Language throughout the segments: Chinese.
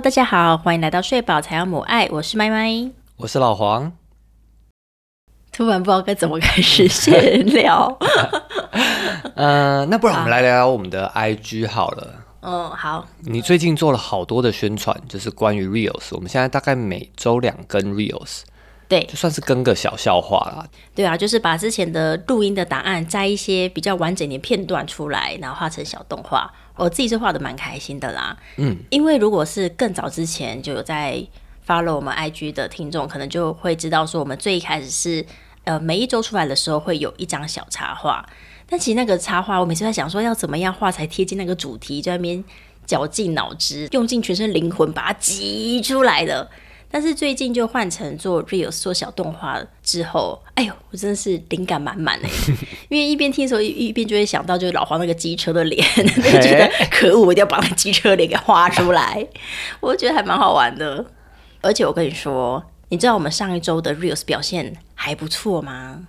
Hello，大家好，欢迎来到睡饱才要母爱，我是麦麦。我是老黄。突然不知道该怎么开始闲聊。呃，那不然我们来聊聊我们的 IG 好了。嗯，好。你最近做了好多的宣传，就是关于 Reels。我们现在大概每周两更 Reels，对，就算是跟个小笑话啦。对啊，就是把之前的录音的答案摘一些比较完整的片段出来，然后画成小动画。我自己是画的蛮开心的啦。嗯，因为如果是更早之前就有在 follow 我们 IG 的听众，可能就会知道说，我们最一开始是呃每一周出来的时候会有一张小插画。但其实那个插画，我每次在想说要怎么样画才贴近那个主题，在那边绞尽脑汁，用尽全身灵魂把它挤出来的。但是最近就换成做 reels 做小动画之后，哎呦，我真的是灵感满满哎！因为一边听的时候，一一边就会想到就是老黄那个机车的脸，觉得可恶，我一定要把那机车脸给画出来。我觉得还蛮好玩的，而且我跟你说，你知道我们上一周的 reels 表现还不错吗？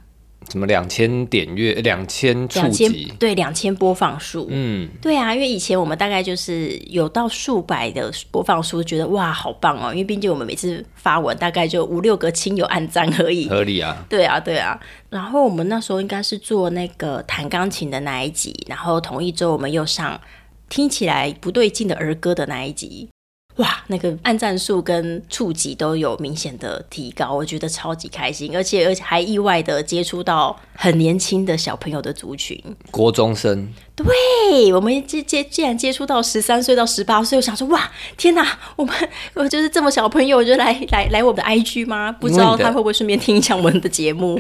什么两千点阅，两千触及，对，两千播放数，嗯，对啊，因为以前我们大概就是有到数百的播放数，觉得哇，好棒哦，因为毕竟我们每次发文大概就五六个亲友按赞而已，合理啊，对啊，对啊，然后我们那时候应该是做那个弹钢琴的那一集，然后同一周我们又上听起来不对劲的儿歌的那一集。哇，那个按赞数跟触及都有明显的提高，我觉得超级开心，而且而且还意外的接触到很年轻的小朋友的族群，国中生。对，我们接接既然接触到十三岁到十八岁，我想说哇，天哪，我们我就是这么小朋友就来来来我们的 IG 吗？不知道他会不会顺便听一下我们的节目。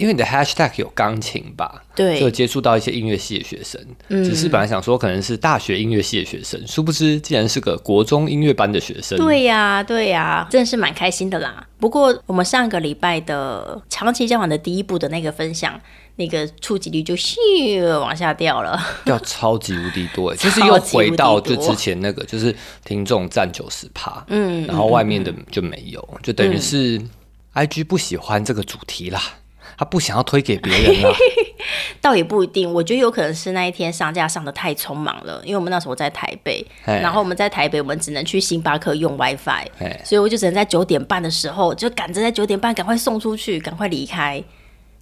因为你的 hashtag 有钢琴吧，对，就接触到一些音乐系的学生。嗯，只是本来想说可能是大学音乐系的学生，殊不知竟然是个国中音乐班的学生。对呀，对呀，真的是蛮开心的啦。不过我们上个礼拜的长期交往的第一步的那个分享，那个触及率就咻往下掉了，掉超级无敌多，就是又回到就之前那个，就是听众占九十趴，嗯，然后外面的就没有，就等于是 IG 不喜欢这个主题啦。他不想要推给别人了，倒也不一定。我觉得有可能是那一天上架上的太匆忙了，因为我们那时候在台北，然后我们在台北，我们只能去星巴克用 WiFi，所以我就只能在九点半的时候就赶着在九点半赶快送出去，赶快离开。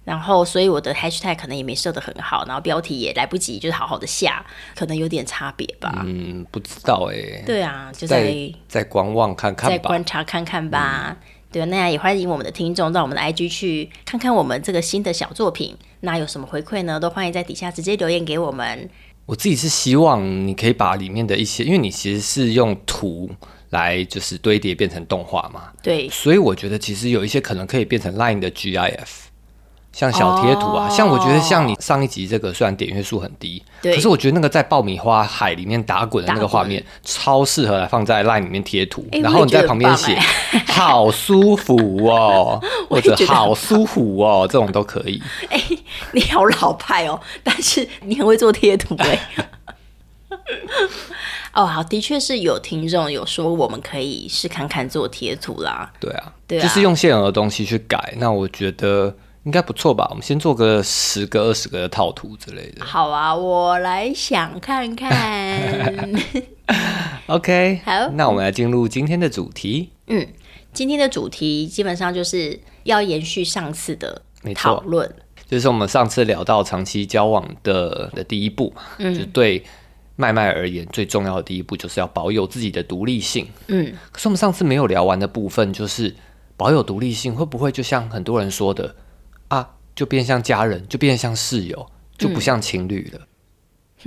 然后，所以我的 Hashtag 可能也没设的很好，然后标题也来不及，就是好好的下，可能有点差别吧。嗯，不知道哎。对啊，就在在观望看看，再观察看看吧。对，那样也欢迎我们的听众到我们的 IG 去看看我们这个新的小作品。那有什么回馈呢？都欢迎在底下直接留言给我们。我自己是希望你可以把里面的一些，因为你其实是用图来就是堆叠变成动画嘛。对，所以我觉得其实有一些可能可以变成 Line 的 GIF。像小贴图啊，像我觉得像你上一集这个，虽然点阅数很低，可是我觉得那个在爆米花海里面打滚的那个画面，超适合来放在 LINE 里面贴图，然后你在旁边写“ 好舒服哦”或者“好舒服哦”，这种都可以。哎，你好老派哦，但是你很会做贴图哎。哦，好，的确是有听众有说我们可以试看看做贴图啦。对啊，对啊，就是用现有的东西去改。那我觉得。应该不错吧？我们先做个十个、二十个的套图之类的。好啊，我来想看看。OK，好，那我们来进入今天的主题。嗯，今天的主题基本上就是要延续上次的讨论，就是我们上次聊到长期交往的的第一步嘛。嗯，就对麦麦而言，最重要的第一步就是要保有自己的独立性。嗯，可是我们上次没有聊完的部分，就是保有独立性会不会就像很多人说的？啊，就变像家人，就变像室友，就不像情侣了。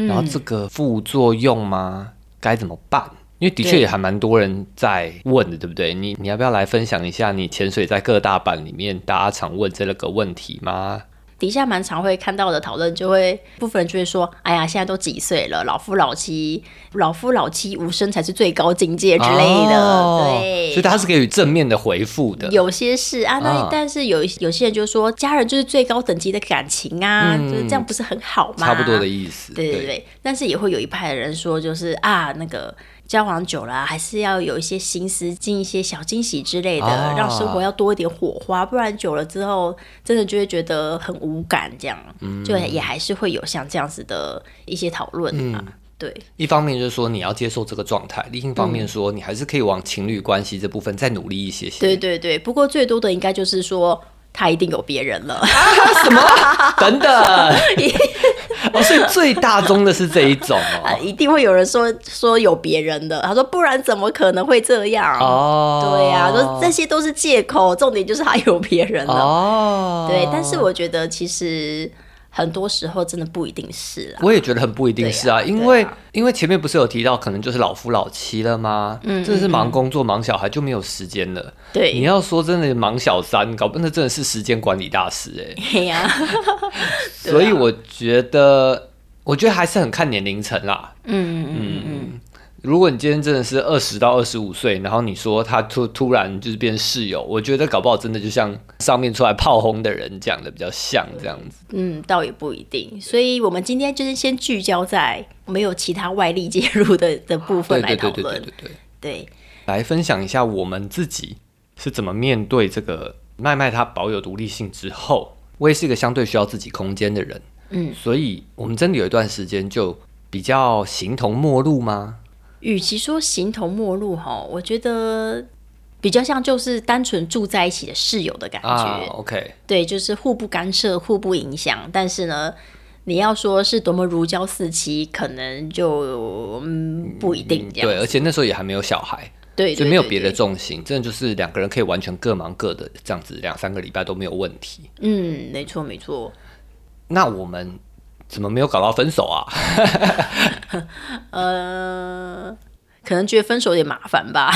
然后这个副作用吗？该怎么办？因为的确也还蛮多人在问的，对不对？你你要不要来分享一下你潜水在各大版里面大家常问这个问题吗？底下蛮常会看到的讨论，就会部分人就会说：“哎呀，现在都几岁了，老夫老妻，老夫老妻无声才是最高境界之类的。”对，所以他是给予正面的回复的。有些是啊，那但是有有些人就说，家人就是最高等级的感情啊，就是这样不是很好吗？差不多的意思。对对对，但是也会有一派的人说，就是啊，那个。交往久了，还是要有一些心思，进一些小惊喜之类的，让生活要多一点火花，不然久了之后，真的就会觉得很无感。这样，就也还是会有像这样子的一些讨论啊。对，一方面就是说你要接受这个状态，另一方面说你还是可以往情侣关系这部分再努力一些些。对对对，不过最多的应该就是说他一定有别人了。什么？等等。哦，所以最大宗的是这一种哦，一定会有人说说有别人的，他说不然怎么可能会这样？哦，对呀，说这些都是借口，重点就是他有别人了。哦，对，但是我觉得其实。很多时候真的不一定是啦，我也觉得很不一定是啊，因为因为前面不是有提到，可能就是老夫老妻了吗？嗯，真的是忙工作忙小孩就没有时间了。对，你要说真的忙小三，搞不那真的是时间管理大师哎。对呀，所以我觉得，我觉得还是很看年龄层啦。嗯嗯嗯。如果你今天真的是二十到二十五岁，然后你说他突突然就是变室友，我觉得搞不好真的就像上面出来炮轰的人讲的比较像这样子。嗯，倒也不一定。所以我们今天就是先聚焦在没有其他外力介入的的部分来讨论。对对对对对对。来分享一下我们自己是怎么面对这个麦麦他保有独立性之后，我也是一个相对需要自己空间的人。嗯，所以我们真的有一段时间就比较形同陌路吗？与其说形同陌路哈，我觉得比较像就是单纯住在一起的室友的感觉。OK，对，就是互不干涉、互不影响。但是呢，你要说是多么如胶似漆，可能就嗯不一定这样。对，而且那时候也还没有小孩，对，就没有别的重心，真的就是两个人可以完全各忙各的，这样子两三个礼拜都没有问题。嗯，没错没错。那我们。怎么没有搞到分手啊？呃，可能觉得分手有点麻烦吧。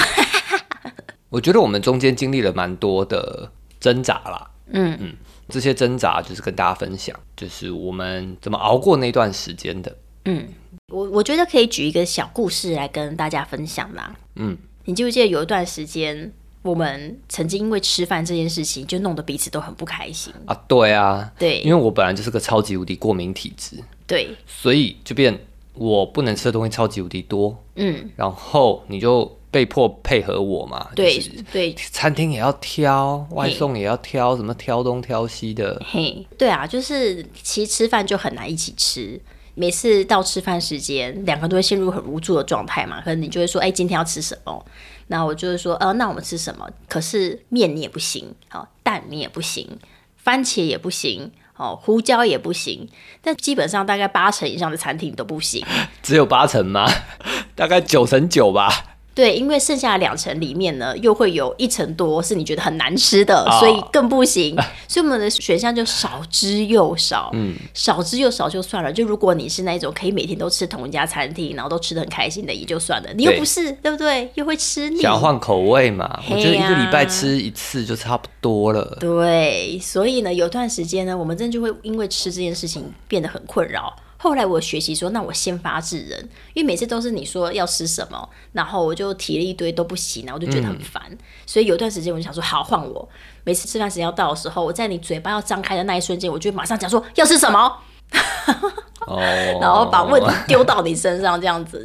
我觉得我们中间经历了蛮多的挣扎啦。嗯嗯，这些挣扎就是跟大家分享，就是我们怎么熬过那段时间的。嗯，我我觉得可以举一个小故事来跟大家分享啦。嗯，你记不记得有一段时间？我们曾经因为吃饭这件事情，就弄得彼此都很不开心。啊！对啊，对，因为我本来就是个超级无敌过敏体质，对，所以就变我不能吃的东西超级无敌多，嗯，然后你就被迫配合我嘛，对对，餐厅也要挑，外送也要挑，什么挑东挑西的，嘿，对啊，就是其实吃饭就很难一起吃。每次到吃饭时间，两个都会陷入很无助的状态嘛。可能你就会说：“哎，今天要吃什么？”那我就是说：“呃，那我们吃什么？”可是面你也不行，好蛋你也不行，番茄也不行，哦胡椒也不行。但基本上大概八成以上的餐厅都不行。只有八成吗？大概九成九吧。对，因为剩下的两层里面呢，又会有一层多是你觉得很难吃的，所以更不行。所以我们的选项就少之又少，嗯，少之又少就算了。就如果你是那种可以每天都吃同一家餐厅，然后都吃的很开心的，也就算了。你又不是，对不对？又会吃腻，想换口味嘛？我觉得一个礼拜吃一次就差不多了。对，所以呢，有段时间呢，我们真的就会因为吃这件事情变得很困扰。后来我学习说，那我先发制人，因为每次都是你说要吃什么，然后我就提了一堆都不行，然后我就觉得很烦。所以有段时间我就想说，好换我。每次吃饭时间要到的时候，我在你嘴巴要张开的那一瞬间，我就马上讲说要吃什么，哦，然后把问题丢到你身上这样子。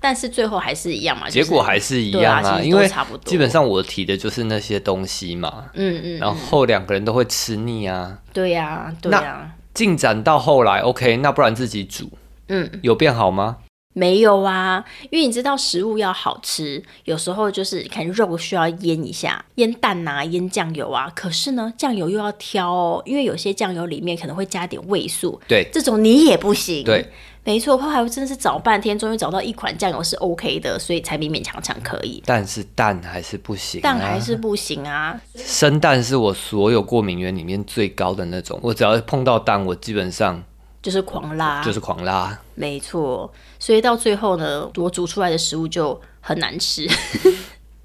但是最后还是一样嘛，结果还是一样啊，因为差不多。基本上我提的就是那些东西嘛，嗯嗯，然后两个人都会吃腻啊，对呀，对呀。进展到后来，OK，那不然自己煮，嗯，有变好吗？没有啊，因为你知道食物要好吃，有时候就是看肉需要腌一下，腌蛋啊，腌酱油啊。可是呢，酱油又要挑哦，因为有些酱油里面可能会加点味素，对，这种你也不行。对，没错，后来真的是找半天，终于找到一款酱油是 OK 的，所以才勉勉强强可以。但是蛋还是不行，蛋还是不行啊。生蛋是我所有过敏源里面最高的那种，我只要碰到蛋，我基本上。就是狂拉，就是狂拉，没错。所以到最后呢，我煮出来的食物就很难吃，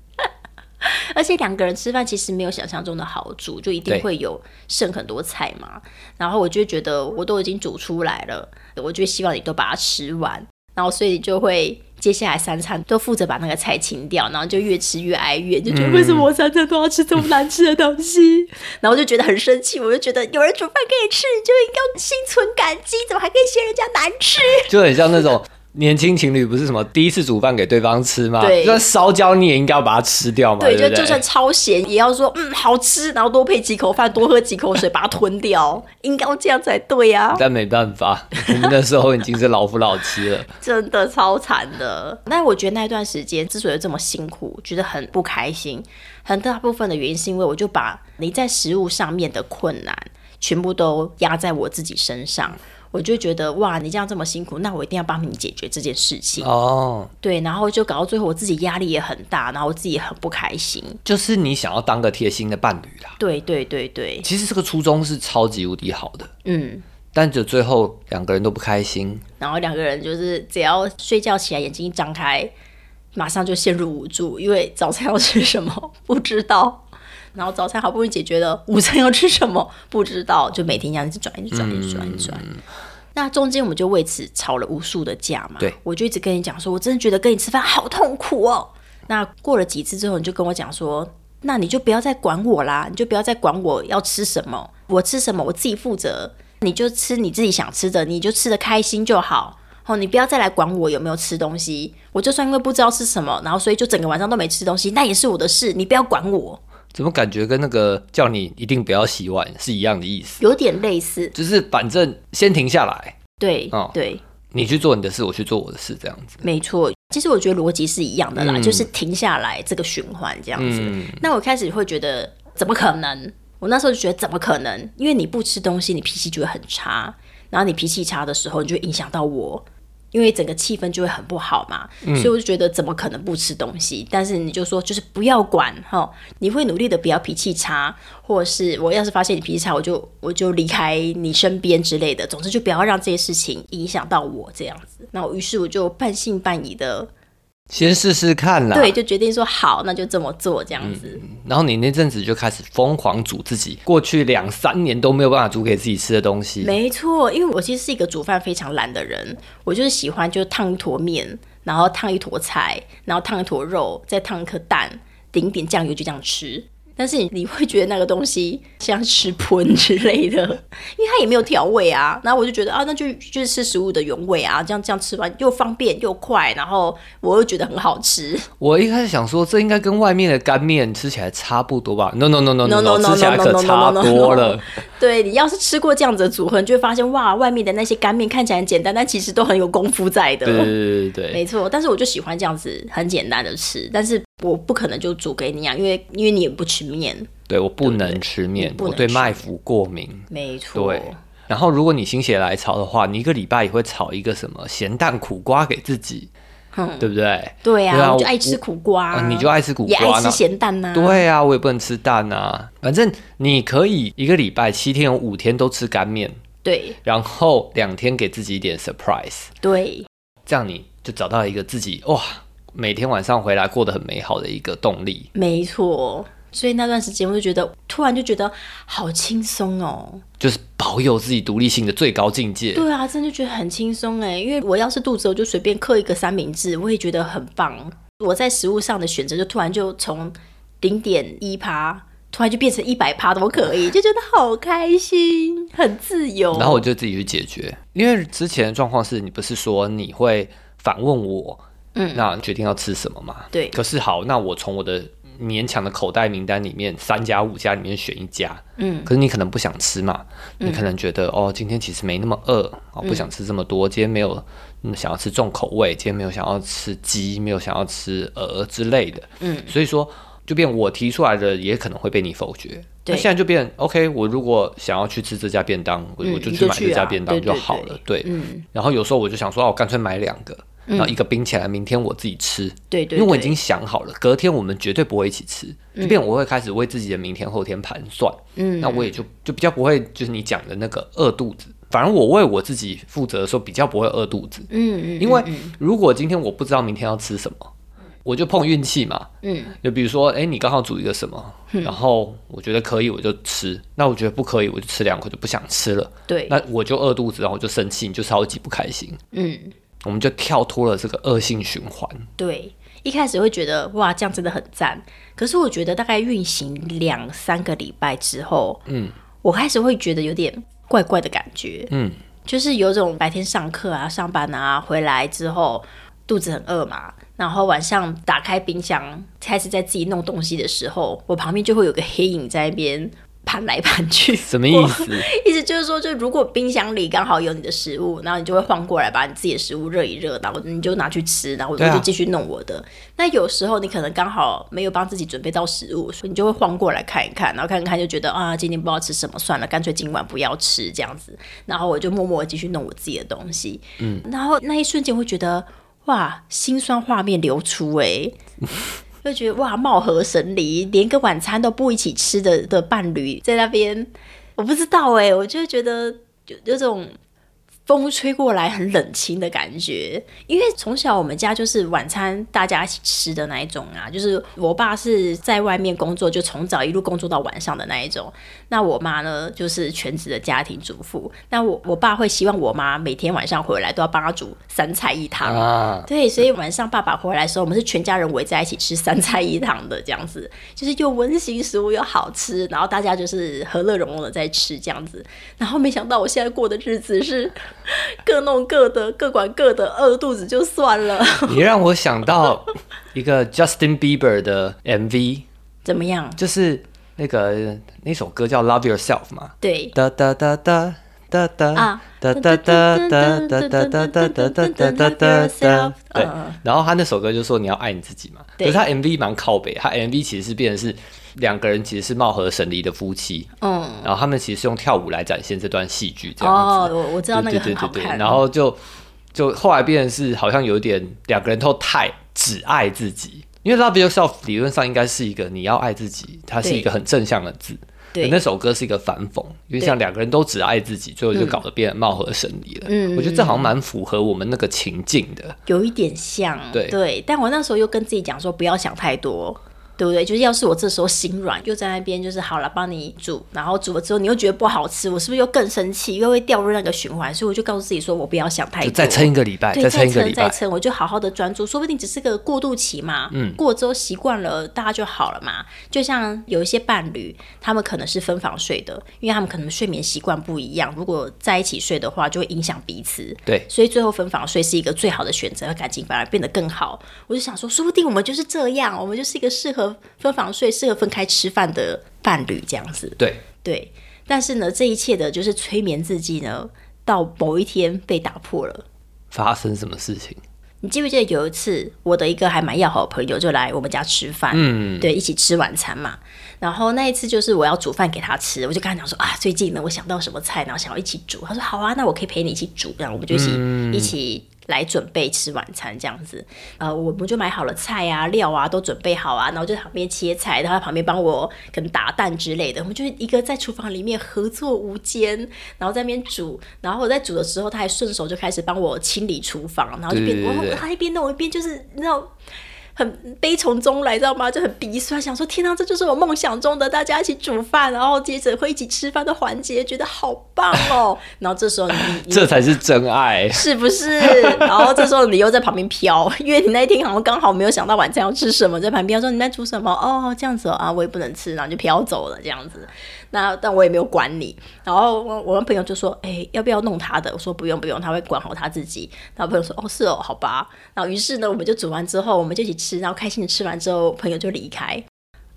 而且两个人吃饭其实没有想象中的好煮，就一定会有剩很多菜嘛。然后我就觉得我都已经煮出来了，我就希望你都把它吃完。然后所以就会。接下来三餐都负责把那个菜清掉，然后就越吃越哀怨，就觉得为什么我三餐都要吃这么难吃的东西？然后就觉得很生气，我就觉得有人煮饭给你吃，你就应该心存感激，怎么还可以嫌人家难吃？就很像那种年轻情侣不是什么第一次煮饭给对方吃吗？对那烧焦你也应该要把它吃掉嘛，对，对对？就就算超咸，也要说嗯好吃，然后多配几口饭，多喝几口水，把它吞掉，应该要这样才对呀、但没办法，我们那时候已经是老夫老妻了。真的超惨的。那我觉得那段时间之所以这么辛苦，觉得很不开心，很大部分的原因是因为我就把你在食物上面的困难全部都压在我自己身上。我就觉得哇，你这样这么辛苦，那我一定要帮你解决这件事情。哦，对，然后就搞到最后，我自己压力也很大，然后我自己也很不开心。就是你想要当个贴心的伴侣啦。对对对对，其实这个初衷是超级无敌好的，嗯。但就最后两个人都不开心，然后两个人就是只要睡觉起来，眼睛一张开，马上就陷入无助，因为早餐要吃什么不知道，然后早餐好不容易解决了，午餐要吃什么 不知道，就每天这样子转一转一转一转。那中间我们就为此吵了无数的架嘛，对我就一直跟你讲说，我真的觉得跟你吃饭好痛苦哦。那过了几次之后，你就跟我讲说，那你就不要再管我啦，你就不要再管我要吃什么，我吃什么我自己负责，你就吃你自己想吃的，你就吃的开心就好。哦，你不要再来管我有没有吃东西，我就算因为不知道吃什么，然后所以就整个晚上都没吃东西，那也是我的事，你不要管我，怎么感觉跟那个叫你一定不要洗碗是一样的意思？有点类似，就是反正先停下来，对、哦对，你去做你的事，我去做我的事，这样子。没错。其实我觉得逻辑是一样的啦，嗯就是停下来这个循环这样子。嗯，那我开始会觉得怎么可能？我那时候就觉得怎么可能？因为你不吃东西，你脾气就会很差，然后你脾气差的时候，你就会影响到我。因为整个气氛就会很不好嘛，嗯所以我就觉得怎么可能不吃东西？但是你就说就是不要管哈，你会努力的不要脾气差，或者是我要是发现你脾气差，我就我就离开你身边之类的。总之就不要让这些事情影响到我这样子。那我于是我就半信半疑的，先试试看啦。对，就决定说好，那就这么做这样子。然后你那阵子就开始疯狂煮自己过去两三年都没有办法煮给自己吃的东西。没错，因为我其实是一个煮饭非常懒的人，我就是喜欢就烫一坨面，然后烫一坨菜，然后烫一坨肉，再烫一颗蛋，淋一点酱油就这样吃。但是你你会觉得那个东西像吃喷之类的，因为它也没有调味啊。然后我就觉得啊，那就就是吃食物的原味啊，这样这样吃完又方便又快，然后我又觉得很好吃。我一开始想说，这应该跟外面的干面吃起来差不多吧？No No No No No, no, 差多了。对你要是吃过这样子的组合，你就会发现哇，外面的那些干面看起来很简单，但其实都很有功夫在的。对对对对对，没错，但是我就喜欢这样子很简单的吃，但是我不可能就煮给你啊，因为因为你也不吃面，对我不能吃面，我对吃。麦麸过敏。没错，对，然后如果你心血来潮的话，你一个礼拜也会炒一个什么咸蛋苦瓜给自己，嗯，对不对？对啊，对啊我就爱吃苦瓜、啊，你就爱吃苦瓜也爱吃？咸蛋呐、对啊，我也不能吃蛋啊。反正你可以一个礼拜七天有五天都吃干面，对。然后两天给自己一点 surprise，对。这样你就找到一个自己哇，每天晚上回来过得很美好的一个动力。没错。所以那段时间我就觉得，突然就觉得好轻松哦。就是保有自己独立性的最高境界。对啊，真的觉得很轻松哎，因为我要是肚子，我就随便刻一个三明治，我也觉得很棒。我在食物上的选择，就突然就从零点一趴，突然就变成一百趴都可以，就觉得好开心，很自由。然后我就自己去解决，因为之前的状况是你不是说你会反问我，嗯，那决定要吃什么嘛？对。可是好，那我从我的勉强的口袋名单里面，三家五家里面选一家，嗯，可是你可能不想吃嘛，你可能觉得、哦，今天其实没那么饿，哦，不想吃这么多，今天没有、嗯、想要吃重口味，今天没有想要吃鸡，没有想要吃鹅之类的，嗯，所以说就变我提出来的也可能会被你否决。对。那现在就变 OK，我如果想要去吃这家便当，我、嗯我就去买这家便当对对好了。对，嗯，然后有时候我就想说，哦，我干脆买两个，然后一个冰起来，明天我自己吃。对对对因为我已经想好了，隔天我们绝对不会一起吃，即便我会开始为自己的明天后天盘算。嗯，那我也就就比较不会，就是你讲的那个饿肚子。反而我为我自己负责的时候，比较不会饿肚子。嗯嗯，因为如果今天我不知道明天要吃什么，我就碰运气嘛。嗯，就比如说，哎、你刚好煮一个什么，然后我觉得可以，我就吃；那我觉得不可以，我就吃两口就不想吃了。对，那我就饿肚子，然后我就生气，你就超级不开心。嗯我们就跳脱了这个恶性循环。对，一开始会觉得哇，这样真的很赞。可是我觉得大概运行两三个礼拜之后，嗯，我开始会觉得有点怪怪的感觉。嗯，就是有种白天上课啊、上班啊，回来之后肚子很饿嘛，然后晚上打开冰箱开始在自己弄东西的时候，我旁边就会有个黑影在那边。盘来盘去，什么意思？意思就是说，就如果冰箱里刚好有你的食物，然后你就会晃过来把你自己的食物热一热，然后你就拿去吃，然后我就继续弄我的。那有时候你可能刚好没有帮自己准备到食物，所以你就会晃过来看一看，然后看看就觉得啊，今天不知道吃什么，算了，干脆今晚不要吃这样子。然后我就默默继续弄我自己的东西。嗯，然后那一瞬间会觉得哇，心酸画面流出哎。就觉得哇，貌合神离，连个晚餐都不一起吃的的伴侣在那边，我不知道哎，我就觉得有有种。风吹过来很冷清的感觉，因为从小我们家就是晚餐大家一起吃的那一种啊，就是我爸是在外面工作，就从早一路工作到晚上的那一种。那我妈呢，就是全职的家庭主妇。那我我爸会希望我妈每天晚上回来都要帮他煮三菜一汤啊。对，所以晚上爸爸回来的时候，我们是全家人围在一起吃三菜一汤的这样子，就是又温馨食物又好吃，然后大家就是和乐融融的在吃这样子。然后没想到我现在过的日子是。各弄各的，各管各的，饿肚子就算了。你让我想到一个 Justin Bieber 的 MV，怎么样？就是那个那首歌叫《Love Yourself》嘛。对。哒哒哒哒哒哒啊哒哒哒哒哒哒哒哒哒哒哒哒哒。对。然后他那首歌就说你要爱你自己嘛。可是他 MV 蛮靠北，他 MV 其实是变成是。两个人其实是貌合神离的夫妻，嗯，然后他们其实是用跳舞来展现这段戏剧，这样子。哦，我我知道那个很好看。然后就就后来变成是好像有点两个人都太只爱自己，因为 Love Yourself 理论上应该是一个你要爱自己，它是一个很正向的字。对，那首歌是一个反讽，因为像两个人都只爱自己，最后就搞得变得貌合神离了。嗯，我觉得这好像蛮符合我们那个情境的，有一点像。对对，但我那时候又跟自己讲说，不要想太多。对不对？就是要是我这时候心软，又在那边就是好了，帮你煮，然后煮了之后你又觉得不好吃，我是不是又更生气，又会掉入那个循环？所以我就告诉自己说，我不要想太多，再撑一个礼拜，再撑一个礼拜，再撑，我就好好的专注，说不定只是个过渡期嘛。嗯，过之后习惯了，大家就好了嘛。就像有一些伴侣，他们可能是分房睡的，因为他们可能睡眠习惯不一样，如果在一起睡的话，就会影响彼此。对，所以最后分房睡是一个最好的选择，感情反而变得更好。我就想说，说不定我们就是这样，我们就是一个适合分房睡。适合分开吃饭的伴侣这样子，对对，但是呢，这一切的就是催眠自己呢，到某一天被打破了。发生什么事情？你记不记得有一次，我的一个还蛮要好的朋友就来我们家吃饭，嗯，对，一起吃晚餐嘛。然后那一次就是我要煮饭给他吃，我就跟他讲说啊，最近呢我想到什么菜，然后想要一起煮。他说好啊，那我可以陪你一起煮，然后我们就一起一起。来准备吃晚餐这样子，呃，我们就买好了菜啊、料啊，都准备好啊，然后就在旁边切菜，然后在旁边帮我可能打蛋之类的。我们就一个在厨房里面合作无间，然后在那边煮，然后我在煮的时候，他还顺手就开始帮我清理厨房，然后就边我他一边弄一边就是你知道。很悲从中来，知道吗？就很鼻酸，想说天哪，这就是我梦想中的大家一起煮饭，然后接着会一起吃饭的环节，觉得好棒哦。然后这时候你，这才是真爱，是不是？然后这时候你又在旁边飘，因为你那一天好像刚好没有想到晚餐要吃什么，在旁边说你在煮什么？哦，这样子啊，我也不能吃，然后就飘走了这样子。那但我也没有管你，然后我我跟朋友就说，哎，要不要弄他的？我说不用不用，他会管好他自己。然后朋友说，哦是哦，好吧。然后于是呢，我们就煮完之后，我们就一起吃，然后开心的吃完之后，朋友就离开。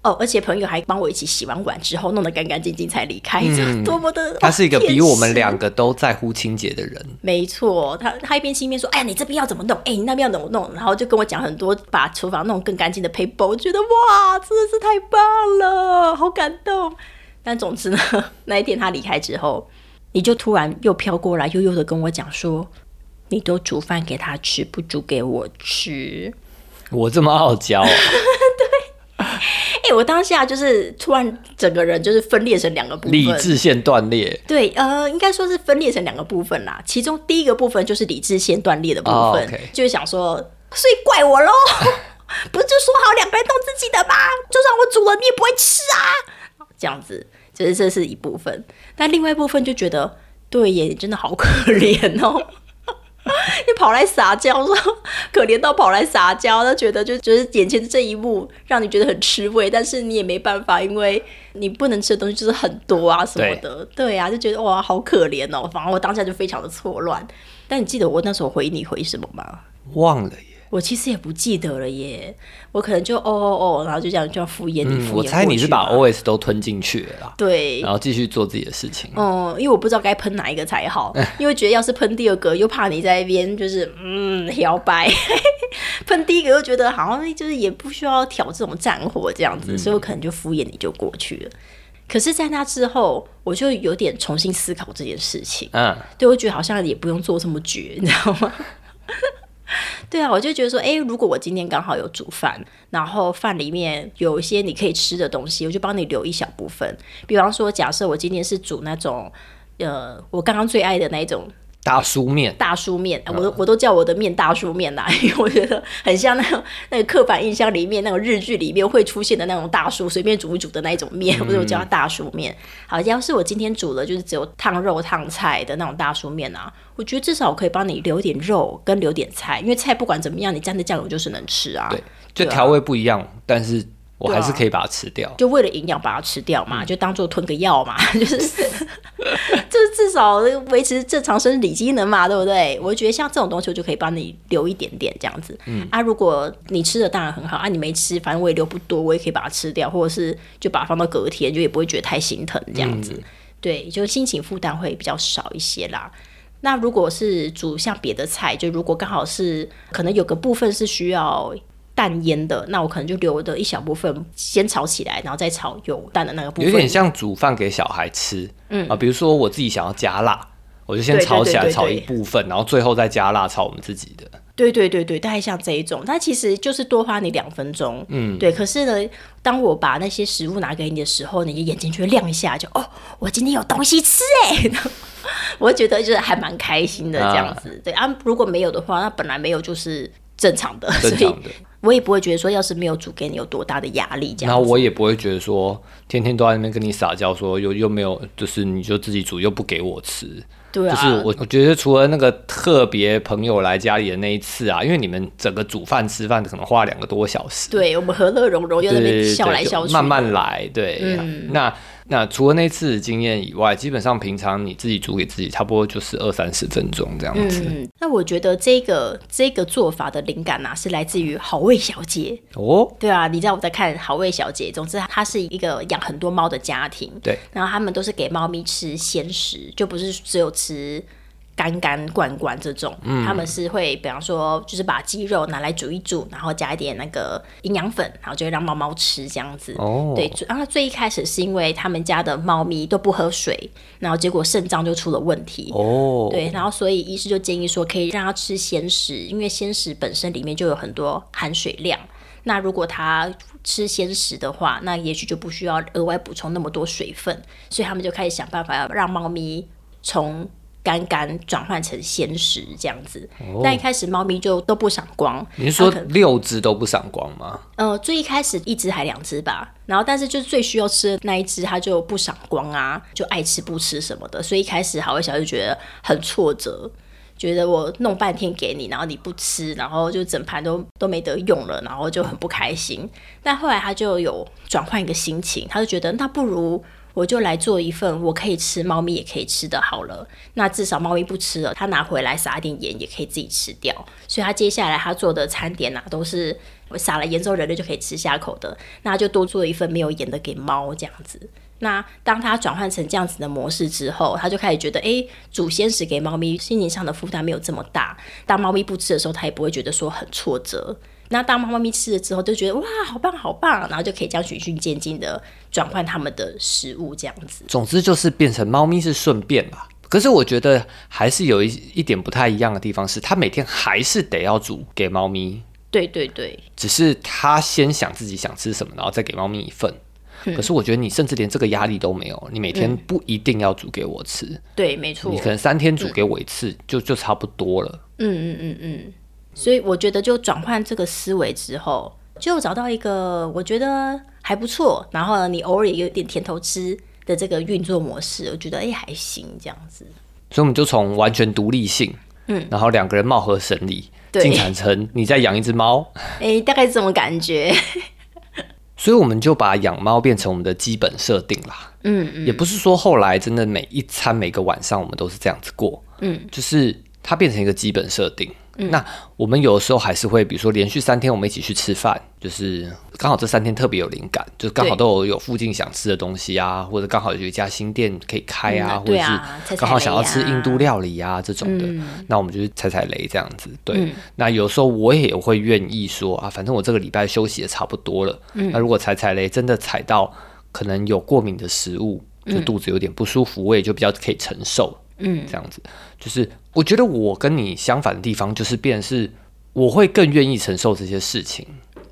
哦，而且朋友还帮我一起洗完碗之后，弄得干干净净才离开，多么的他是一个比我们两个都在乎清洁的人。没错，他他一边清一边说，哎呀，你这边要怎么弄？哎，你那边要怎么弄？然后就跟我讲很多把厨房弄更干净的 paper，我觉得哇，真的是太棒了，好感动。但总之呢，那一天他离开之后，你就突然又飘过来，悠悠的跟我讲说：“你都煮饭给他吃，不煮给我吃。”我这么傲娇？对。哎，我当下就是突然整个人就是分裂成两个部分，理智线断裂。对，呃，应该说是分裂成两个部分啦。其中第一个部分就是理智线断裂的部分，就是想说，所以怪我喽？不是就说好两个人弄自己的吗？就算我煮了，你也不会吃啊。这样子，就是这是一部分，但另外一部分就觉得，对耶，你真的好可怜哦，你跑跑来撒娇，说可怜到跑来撒娇，他觉得就就是眼前的这一幕让你觉得很吃味，但是你也没办法，因为你不能吃的东西就是很多啊什么的，对啊，就觉得哇好可怜哦，反而我当下就非常的错乱。但你记得我那时候回你回什么吗？忘了耶。我其实也不记得了耶，我可能就哦哦哦，然后就这样就要敷衍你。我猜你是把 O S 都吞进去了，对，然后继续做自己的事情。哦，因为我不知道该喷哪一个才好，因为觉得要是喷第二个，又怕你在一边就是嗯摇摆；喷第一个又觉得好像就是也不需要挑这种战火这样子，所以我可能就敷衍你就过去了。可是，在那之后，我就有点重新思考这件事情。嗯，对我觉得好像也不用做这么绝，你知道吗？对啊，我就觉得说，哎，如果我今天刚好有煮饭，然后饭里面有一些你可以吃的东西，我就帮你留一小部分。比方说，假设我今天是煮那种，呃，我刚刚最爱的那一种。大叔面，大叔面，我都我都叫我的面大叔面啦，因为我觉得很像那种 那个刻板印象里面那种日剧里面会出现的那种大叔随便煮一煮的那一种面，所以我叫它大叔面。好，要是我今天煮了就是只有烫肉烫菜的那种大叔面啊，我觉得至少我可以帮你留点肉跟留点菜，因为菜不管怎么样，你蘸的酱油就是能吃啊。对，就调味不一样，但是。我还是可以把它吃掉，就为了营养把它吃掉嘛，就当做吞个药嘛，就是 就是至少维持正常生理机能嘛，对不对？我觉得像这种东西，我就可以帮你留一点点这样子。嗯啊，如果你吃的当然很好啊，你没吃，反正我也留不多，我也可以把它吃掉，或者是就把它放到隔天，就也不会觉得太心疼这样子。对，就心情负担会比较少一些啦。那如果是煮像别的菜，就如果刚好是可能有个部分是需要。淡腌的，那我可能就留的一小部分先炒起来，然后再炒有淡的那个部分。有点像煮饭给小孩吃，嗯啊，比如说我自己想要加辣，我就先炒起来炒一部分，然后最后再加辣炒我们自己的。对对对对，大概像这一种，它其实就是多花你两分钟，嗯，对。可是呢，当我把那些食物拿给你的时候，你的眼睛就会亮一下，就哦，我今天有东西吃哎，我觉得就是还蛮开心的这样子。对啊，如果没有的话，那本来没有就是正常的，正常的。我也不会觉得说，要是没有煮给你有多大的压力这样。然后我也不会觉得说，天天都在那边跟你撒娇，说又又没有，就是你就自己煮又不给我吃。对啊。就是我我觉得除了那个特别朋友来家里的那一次啊，因为你们整个煮饭吃饭可能花两个多小时。对，我们和乐融融又在那边笑来笑去，慢慢来。对，嗯那。那除了那次经验以外，基本上平常你自己煮给自己，差不多就是二三十分钟这样子。嗯，那我觉得这个这个做法的灵感啊，是来自于好味小姐哦。对啊，你知道我在看好味小姐。总之，她是一个养很多猫的家庭。对，然后他们都是给猫咪吃鲜食，就不是只有吃。干干罐罐这种，他们是会，比方说，就是把鸡肉拿来煮一煮，然后加一点那个营养粉，然后就会让猫猫吃这样子。哦，对，然后最一开始是因为他们家的猫咪都不喝水，然后结果肾脏就出了问题。哦，对，然后所以医师就建议说，可以让它吃鲜食，因为鲜食本身里面就有很多含水量。那如果它吃鲜食的话，那也许就不需要额外补充那么多水分，所以他们就开始想办法要让猫咪从。干干转换成鲜食这样子，但一开始猫咪就都不赏光。你是说六只都不赏光吗？呃，最一开始一只还两只吧，然后但是就是最需要吃的那一只，它就不赏光啊，就爱吃不吃什么的。所以一开始好味小就觉得很挫折，觉得我弄半天给你，然后你不吃，然后就整盘都都没得用了，然后就很不开心。但后来他就有转换一个心情，他就觉得那不如。我就来做一份我可以吃，猫咪也可以吃的好了。那至少猫咪不吃了，他拿回来撒一点盐也可以自己吃掉。所以他接下来他做的餐点呐，都是撒了盐之后人类就可以吃下口的。那就多做一份没有盐的给猫这样子。那当他转换成这样子的模式之后，他就开始觉得，哎，煮鲜食给猫咪，心情上的负担没有这么大。当猫咪不吃的时候，他也不会觉得说很挫折。那当猫咪吃了之后，就觉得哇，好棒好棒，然后就可以这样循序渐进的转换它们的食物，这样子。总之就是变成猫咪是顺便吧。可是我觉得还是有一一点不太一样的地方，是它每天还是得要煮给猫咪。对对对。只是它先想自己想吃什么，然后再给猫咪一份。可是我觉得你甚至连这个压力都没有，你每天不一定要煮给我吃。对，没错。你可能三天煮给我一次，就就差不多了。嗯嗯嗯嗯。所以我觉得，就转换这个思维之后，就找到一个我觉得还不错，然后呢，你偶尔也有点甜头吃的这个运作模式，我觉得哎还行这样子。所以我们就从完全独立性，嗯，然后两个人貌合神离，进展成你在养一只猫，哎，大概是这么感觉。所以我们就把养猫变成我们的基本设定啦。嗯嗯，也不是说后来真的每一餐每个晚上我们都是这样子过。嗯，就是它变成一个基本设定。那我们有的时候还是会，比如说连续三天我们一起去吃饭，就是刚好这三天特别有灵感，就刚好都有有附近想吃的东西啊，或者刚好有一家新店可以开啊，或者是刚好想要吃印度料理啊这种的，那我们就是踩踩雷这样子。对，那有时候我也会愿意说啊，反正我这个礼拜休息的差不多了，那如果踩踩雷真的踩到可能有过敏的食物，就肚子有点不舒服，我也就比较可以承受。嗯，这样子就是我觉得我跟你相反的地方，就是变是我会更愿意承受这些事情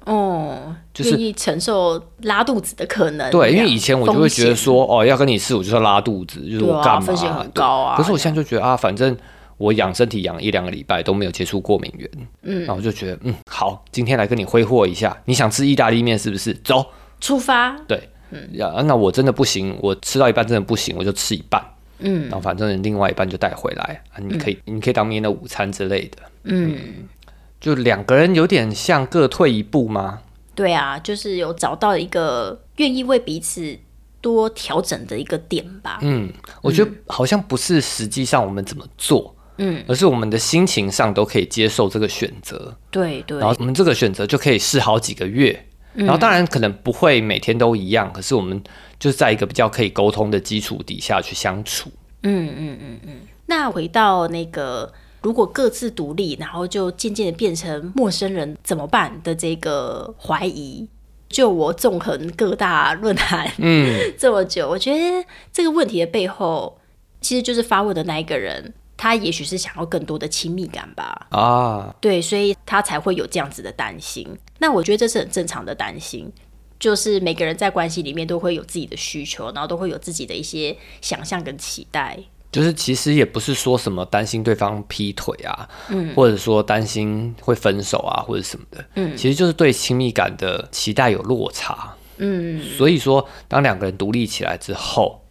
哦，就是愿意承受拉肚子的可能。对，因为以前我就会觉得说，哦，要跟你吃，我就要拉肚子，就是我干嘛？风险很高啊。可是我现在就觉得啊，反正我养身体养一两个礼拜都没有接触过敏源，嗯，然后我就觉得嗯，好，今天来跟你挥霍一下，你想吃意大利面是不是？走，出发。对，嗯，那我真的不行，我吃到一半真的不行，我就吃一半。嗯，然后反正另外一半就带回来啊，你可以，你可以当明天的午餐之类的。嗯，就两个人有点像各退一步吗？对啊，就是有找到一个愿意为彼此多调整的一个点吧。嗯，我觉得好像不是实际上我们怎么做，嗯，而是我们的心情上都可以接受这个选择。对对，然后我们这个选择就可以试好几个月。然后当然可能不会每天都一样，可是我们就是在一个比较可以沟通的基础底下去相处。嗯嗯嗯嗯。那回到那个，如果各自独立，然后就渐渐的变成陌生人怎么办的这个怀疑，就我纵横各大论坛嗯 这么久，我觉得这个问题的背后，其实就是发问的那一个人。他也许是想要更多的亲密感吧，啊，对，所以他才会有这样子的担心。那我觉得这是很正常的担心，就是每个人在关系里面都会有自己的需求，然后都会有自己的一些想象跟期待。就是其实也不是说什么担心对方劈腿啊，嗯，或者说担心会分手啊，或者什么的，嗯，其实就是对亲密感的期待有落差，嗯，所以说当两个人独立起来之后，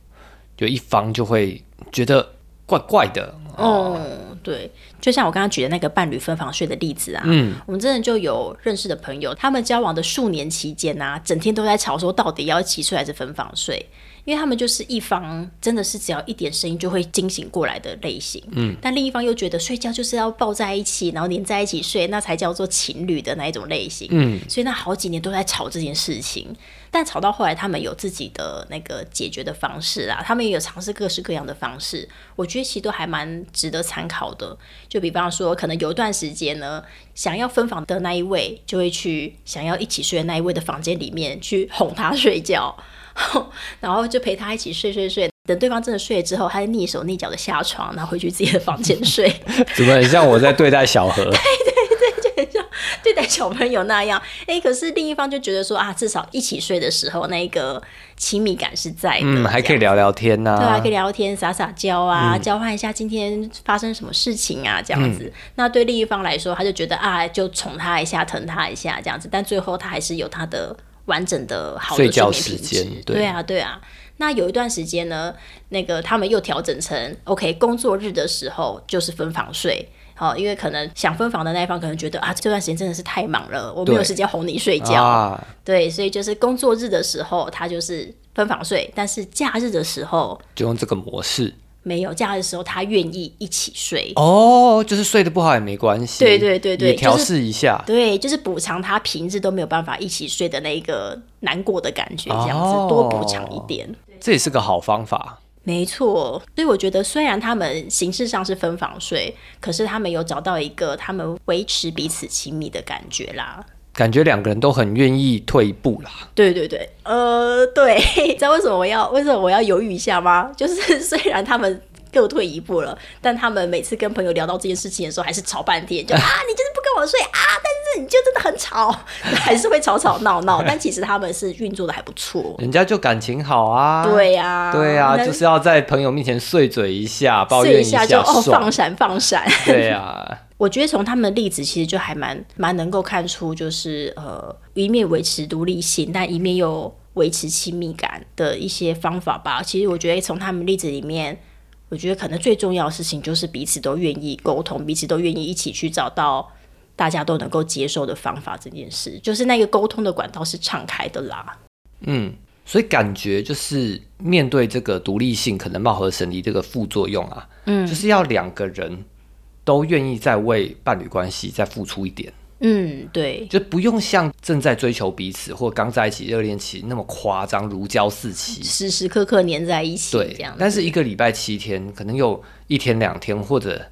就一方就会觉得怪怪的。哦，对，就像我刚刚举的那个伴侣分房睡的例子啊，嗯，我们真的就有认识的朋友，他们交往的数年期间啊，整天都在吵说到底要一起睡还是分房睡。因为他们就是一方真的是只要一点声音就会惊醒过来的类型，嗯，但另一方又觉得睡觉就是要抱在一起，然后黏在一起睡，那才叫做情侣的那一种类型，嗯，所以那好几年都在吵这件事情，但吵到后来他们有自己的那个解决的方式啦，他们也有尝试各式各样的方式，我觉得其实都还蛮值得参考的。就比方说，可能有一段时间呢，想要分房的那一位就会去想要一起睡的那一位的房间里面去哄他睡觉。然后就陪他一起睡睡睡，等对方真的睡了之后，他就蹑手蹑脚的下床，然后回去自己的房间睡。怎么很像我在对待小何？对对对，就很像对待小朋友那样。哎，可是另一方就觉得说啊，至少一起睡的时候，那个亲密感是在的，嗯，还可以聊聊天呐，对啊，可以聊聊天、撒撒娇啊，交换一下今天发生什么事情啊，这样子。那对另一方来说，他就觉得啊，就宠他一下、疼他一下这样子，但最后他还是有他的。完整的好的睡眠品质，对啊，对啊。那有一段时间呢，那个他们又调整成 OK，工作日的时候就是分房睡，好，因为可能想分房的那一方可能觉得啊，这段时间真的是太忙了，我没有时间哄你睡觉，对，所以就是工作日的时候他就是分房睡，但是假日的时候就用这个模式。没有假的时候，他愿意一起睡哦，就是睡得不好也没关系，对对对对，调试一下，对，就是补偿他平日都没有办法一起睡的那个难过的感觉，这样子多补偿一点，这也是个好方法。没错，所以我觉得虽然他们形式上是分房睡，可是他们有找到一个他们维持彼此亲密的感觉啦。感觉两个人都很愿意退一步啦。对对对，呃，对，知道为什么我要为什么我要犹豫一下吗？就是虽然他们各退一步了，但他们每次跟朋友聊到这件事情的时候，还是吵半天，就 啊，你就是不跟我睡啊，但是你就真的很吵，还是会吵吵闹闹。但其实他们是运作的还不错，人家就感情好啊。对呀，对呀，就是要在朋友面前碎嘴一下，抱怨一下就哦放闪放闪。对呀。我觉得从他们的例子，其实就还蛮蛮能够看出，就是呃，一面维持独立性，但一面又维持亲密感的一些方法吧。其实我觉得从他们例子里面，我觉得可能最重要的事情就是彼此都愿意沟通，彼此都愿意一起去找到大家都能够接受的方法。这件事就是那个沟通的管道是敞开的啦。嗯，所以感觉就是面对这个独立性可能貌合神离这个副作用啊，嗯，就是要两个人都愿意再为伴侣关系再付出一点。嗯，对，就不用像正在追求彼此或刚在一起热恋期那么夸张，如胶似漆，时时刻刻黏在一起。对，这样。但是一个礼拜七天，可能有一天两天或者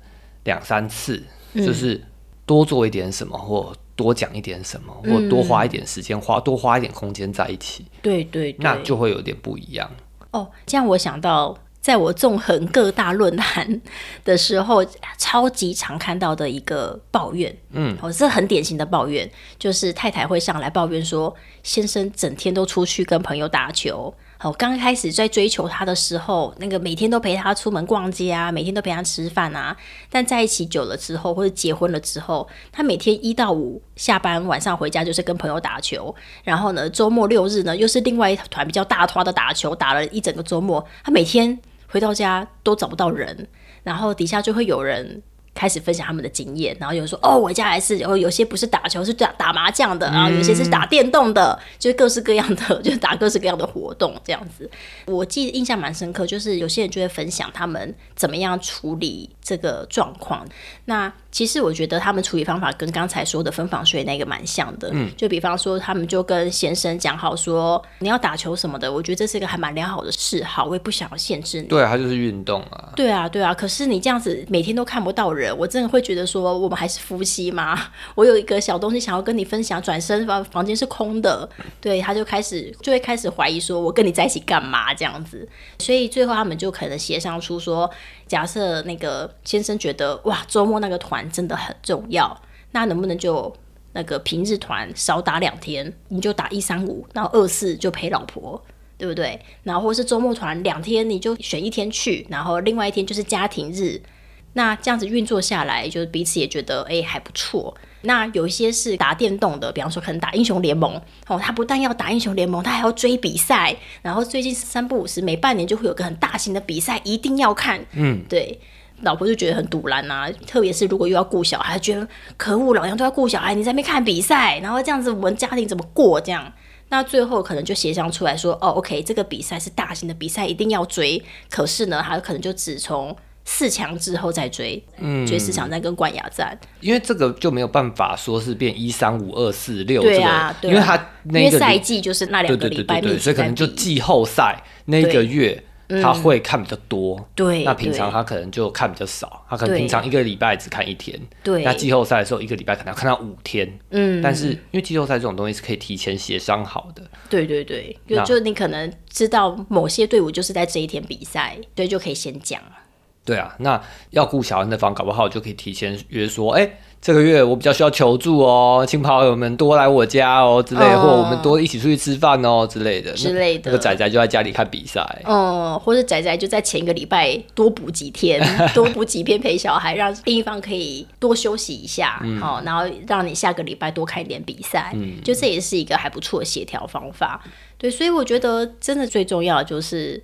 两三次，就是多做一点什么，或多讲一点什么，或多花一点时间，花多花一点空间在一起。对对，那就会有点不一样。哦，这样我想到。在我纵横各大论坛的时候，超级常看到的一个抱怨，嗯，哦，这很典型的抱怨，就是太太会上来抱怨说，先生整天都出去跟朋友打球。哦，刚开始在追求他的时候，那个每天都陪他出门逛街啊，每天都陪他吃饭啊。但在一起久了之后，或者结婚了之后，他每天一到五下班晚上回家就是跟朋友打球，然后呢，周末六日呢又是另外一团比较大团的打球，打了一整个周末。他每天。回到家都找不到人，然后底下就会有人。开始分享他们的经验，然后有人说：“哦，我家还是有有些不是打球，是打打麻将的，然后有些是打电动的，就是各式各样的，就是打各式各样的活动这样子。”我记得印象蛮深刻，就是有些人就会分享他们怎么样处理这个状况。那其实我觉得他们处理方法跟刚才说的分房睡那个蛮像的。嗯，就比方说他们就跟先生讲好说你要打球什么的，我觉得这是一个还蛮良好的嗜好，我也不想要限制你。对，他就是运动啊。对啊，对啊。可是你这样子每天都看不到人。我真的会觉得说，我们还是夫妻吗？我有一个小东西想要跟你分享，转身房房间是空的，对，他就开始就会开始怀疑说，我跟你在一起干嘛这样子？所以最后他们就可能协商出说，假设那个先生觉得哇，周末那个团真的很重要，那能不能就那个平日团少打两天，你就打一三五，然后二四就陪老婆，对不对？然后或是周末团两天，你就选一天去，然后另外一天就是家庭日。那这样子运作下来，就是彼此也觉得哎还不错。那有一些是打电动的，比方说可能打英雄联盟哦，他不但要打英雄联盟，他还要追比赛。然后最近三不五时，每半年就会有个很大型的比赛，一定要看。嗯，对，老婆就觉得很堵然啊。特别是如果又要顾小孩，觉得可恶，老娘都要顾小孩，你在那边看比赛，然后这样子我们家庭怎么过？这样，那最后可能就协商出来说，哦，OK，这个比赛是大型的比赛，一定要追。可是呢，他可能就只从四强之后再追，嗯，追四强再跟冠亚战，因为这个就没有办法说是变一三五二四六，对啊，因为他那个赛季就是那两个礼拜，所以可能就季后赛那个月他会看比较多，对，那平常他可能就看比较少，他可能平常一个礼拜只看一天，对，那季后赛的时候一个礼拜可能要看到五天，嗯，但是因为季后赛这种东西是可以提前协商好的，对对对，就就你可能知道某些队伍就是在这一天比赛，对，就可以先讲。对啊，那要顾小安的房，搞不好就可以提前约说，哎，这个月我比较需要求助哦，亲朋好友们多来我家哦之类，或我们多一起出去吃饭哦之类的之类的。那个仔仔就在家里看比赛，哦，或者仔仔就在前一个礼拜多补几天，多补几天陪小孩，让另一方可以多休息一下，好，然后让你下个礼拜多看一点比赛，嗯，就这也是一个还不错的协调方法。对，所以我觉得真的最重要的就是。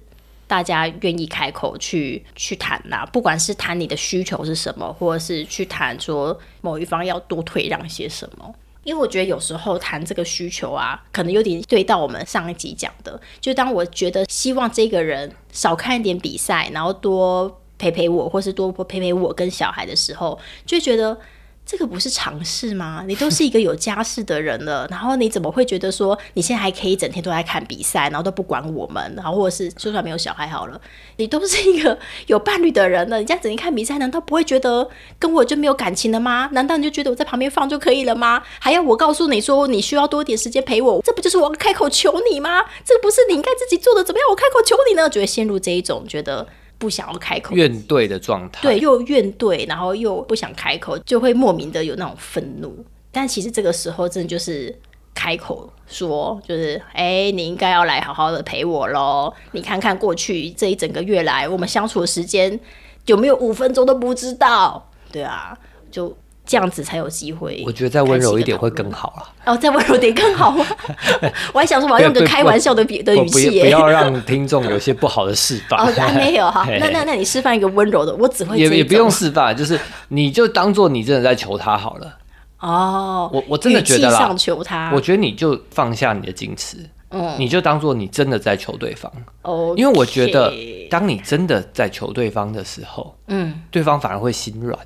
大家愿意开口去去谈呐，不管是谈你的需求是什么，或者是去谈说某一方要多退让些什么。因为我觉得有时候谈这个需求啊，可能有点对到我们上一集讲的，就当我觉得希望这个人少看一点比赛，然后多陪陪我，或是多陪陪我跟小孩的时候，就觉得。这个不是常事吗？你都是一个有家室的人了，然后你怎么会觉得说你现在还可以整天都在看比赛，然后都不管我们，然后或者是就算没有小孩好了，你都是一个有伴侣的人了，你这样整天看比赛，难道不会觉得跟我就没有感情了吗？难道你就觉得我在旁边放就可以了吗？还要我告诉你说你需要多点时间陪我？这不就是我开口求你吗？这不是你应该自己做的，怎么样？我开口求你呢？就会陷入这一种觉得。不想要开口，怨怼的状态，对，又怨怼，然后又不想开口，就会莫名的有那种愤怒。但其实这个时候，真的就是开口说，就是哎，你应该要来好好的陪我喽。你看看过去这一整个月来，我们相处的时间有没有五分钟都不知道？对啊，就这样子才有机会。我觉得再温柔一点会更好了。哦，再温柔点更好吗？我还想说我要用个开玩笑的语的语气，不要让听众有些不好的示范。哦，没有哈。那那那你示范一个温柔的，我只会也也不用示范，就是你就当做你真的在求他好了。哦，我我真的觉得啦，求他，我觉得你就放下你的矜持，嗯，你就当做你真的在求对方。哦，因为我觉得当你真的在求对方的时候，嗯，对方反而会心软。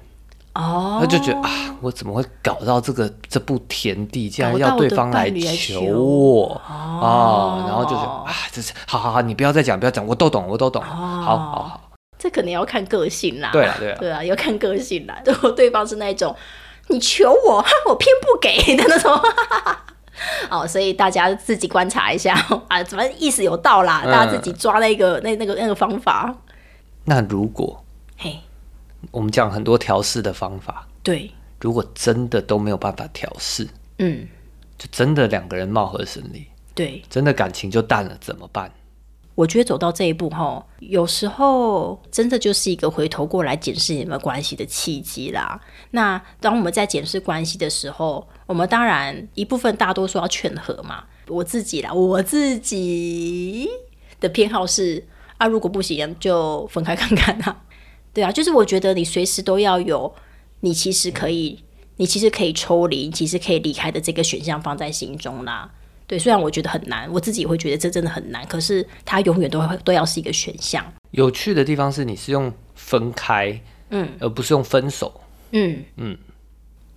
哦，他就觉得啊，我怎么会搞到这个这步田地，竟然要对方来求我哦，然后就觉得啊，这是好好好，你不要再讲，不要讲，我都懂，我都懂，好好好。这可能要看个性啦，对啊，对啊，对啊，要看个性啦。如果对方是那种。你求我，我偏不给的那种。哦，所以大家自己观察一下啊，怎么意思有道啦？大家自己抓那个那那个那个方法。那如果嘿，我们讲很多调试的方法，对，如果真的都没有办法调试，嗯，就真的两个人貌合神离，对，真的感情就淡了，怎么办？我觉得走到这一步哈，有时候真的就是一个回头过来检视你们关系的契机啦。那当我们在检视关系的时候，我们当然一部分大多数要劝和嘛。我自己啦，我自己的偏好是啊，如果不行就分开看看啊。对啊，就是我觉得你随时都要有，你其实可以，你其实可以抽离，其实可以离开的这个选项放在心中啦。对，虽然我觉得很难，我自己也会觉得这真的很难，可是它永远都会都要是一个选项。有趣的地方是，你是用分开，嗯，而不是用分手，嗯嗯，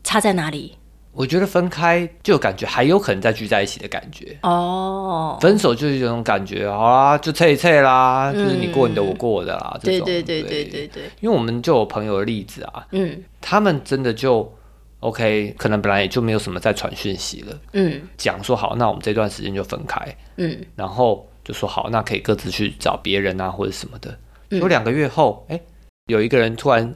差在哪里？我觉得分开就感觉还有可能再聚在一起的感觉哦，分手就是这种感觉，好啦，就撤一撤啦，就是你过你的，我过我的啦，对对对对对对，因为我们就有朋友的例子啊，嗯，他们真的就。OK，可能本来也就没有什么在传讯息了。嗯，讲说好，那我们这段时间就分开。嗯，然后就说好，那可以各自去找别人啊，或者什么的。有两个月后，哎，有一个人突然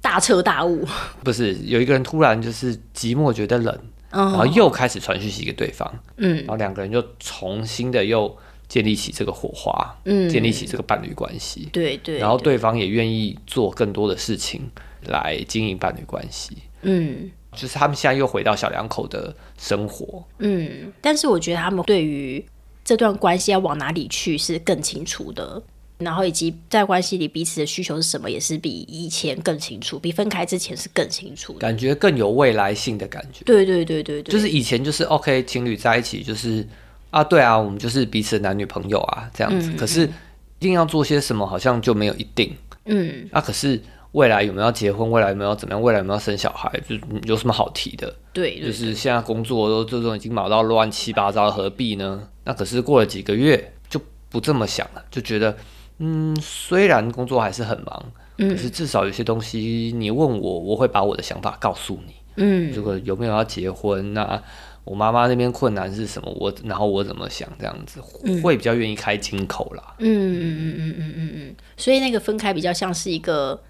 大彻大悟，不是有一个人突然就是寂寞觉得冷，然后又开始传讯息给对方。嗯，然后两个人就重新的又建立起这个火花，嗯，建立起这个伴侣关系。对对，然后对方也愿意做更多的事情来经营伴侣关系。嗯，就是他们现在又回到小两口的生活。嗯，但是我觉得他们对于这段关系要往哪里去是更清楚的，然后以及在关系里彼此的需求是什么，也是比以前更清楚，比分开之前是更清楚，感觉更有未来性的感觉。对对对对对，就是以前就是 OK 情侣在一起就是啊，对啊，我们就是彼此的男女朋友啊这样子。可是一定要做些什么，好像就没有一定。嗯，啊，可是。未来有没有要结婚？未来有没有怎么样？未来有没有生小孩？就有什么好提的？对，就是现在工作都这种已经忙到乱七八糟，何必呢？那可是过了几个月就不这么想了，就觉得嗯，虽然工作还是很忙，可是至少有些东西你问我，我会把我的想法告诉你。嗯，如果有没有要结婚？那我妈妈那边困难是什么？我然后我怎么想？这样子会比较愿意开金口啦。嗯嗯嗯嗯嗯嗯嗯，所以那个分开比较像是一个。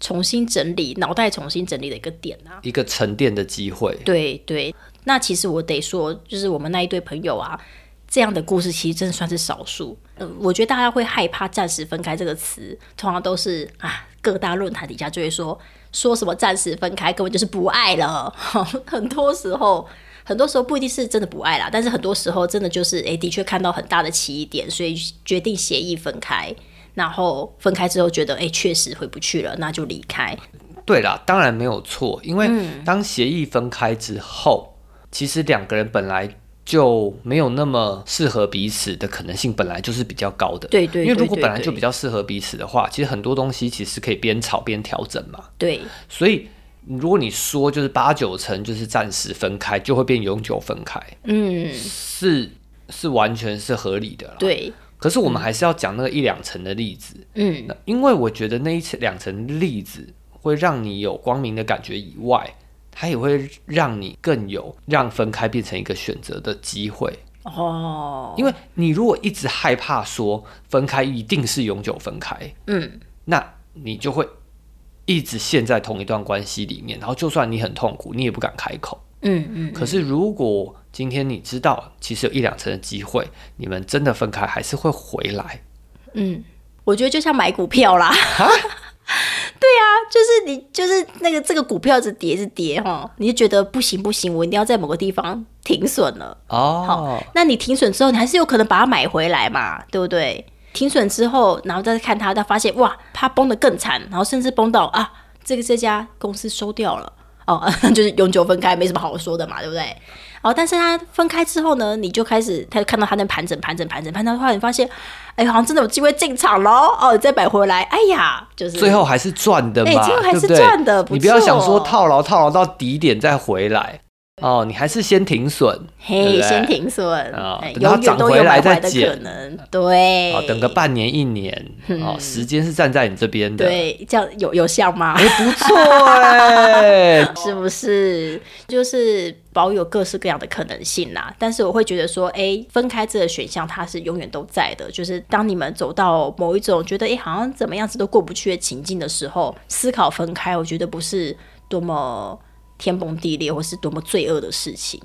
重新整理脑袋，重新整理的一个点啊，一个沉淀的机会。对对，那其实我得说，就是我们那一对朋友啊，这样的故事其实真的算是少数。嗯，我觉得大家会害怕“暂时分开”这个词，通常都是啊，各大论坛底下就会说说什么“暂时分开”，根本就是不爱了。很多时候，很多时候不一定是真的不爱啦，但是很多时候真的就是，哎，的确看到很大的起点，所以决定协议分开。然后分开之后觉得，哎，确实回不去了，那就离开。对啦，当然没有错，因为当协议分开之后，其实两个人本来就没有那么适合彼此的可能性，本来就是比较高的。对对，因为如果本来就比较适合彼此的话，其实很多东西其实可以边吵边调整嘛。对，所以如果你说就是八九成就是暂时分开，就会变永久分开，嗯，是是完全是合理的。对。可是我们还是要讲那个一两层的例子，嗯，因为我觉得那一层两层例子会让你有光明的感觉以外，它也会让你更有让分开变成一个选择的机会哦。因为你如果一直害怕说分开一定是永久分开，嗯，那你就会一直陷在同一段关系里面，然后就算你很痛苦，你也不敢开口，嗯嗯。可是如果今天你知道，其实有一两成的机会，你们真的分开还是会回来。嗯，我觉得就像买股票啦。啊，就是你就是那个这个股票一直跌一直跌哈，你就觉得不行不行，我一定要在某个地方停损了。哦，好，那你停损之后，你还是有可能把它买回来嘛，对不对？停损之后，然后再看它，它发现哇，它崩得更惨，然后甚至崩到啊，这个这家公司收掉了哦，就是永久分开，没什么好说的嘛，对不对？哦，但是他分开之后呢，你就开始，他就看到他那盘整、盘整、盘整，盘整后来你发现，哎，好像真的有机会进场喽，哦，再买回来，哎呀，就是最后还是赚的嘛，最后还是赚的，你不要想说套牢套牢到底点再回来。哦，你还是先停损，嘿，先停损啊，等它涨回来再减，对，哦，等个半年一年，哦，时间是站在你这边的，对，这样有有效吗？哎，不错哎，是不是？就是保有各式各样的可能性啦。但是我会觉得说，哎，分开这个选项它是永远都在的。就是当你们走到某一种觉得哎，好像怎么样子都过不去的情境的时候，思考分开，我觉得不是多么。天崩地裂，或是多么罪恶的事情，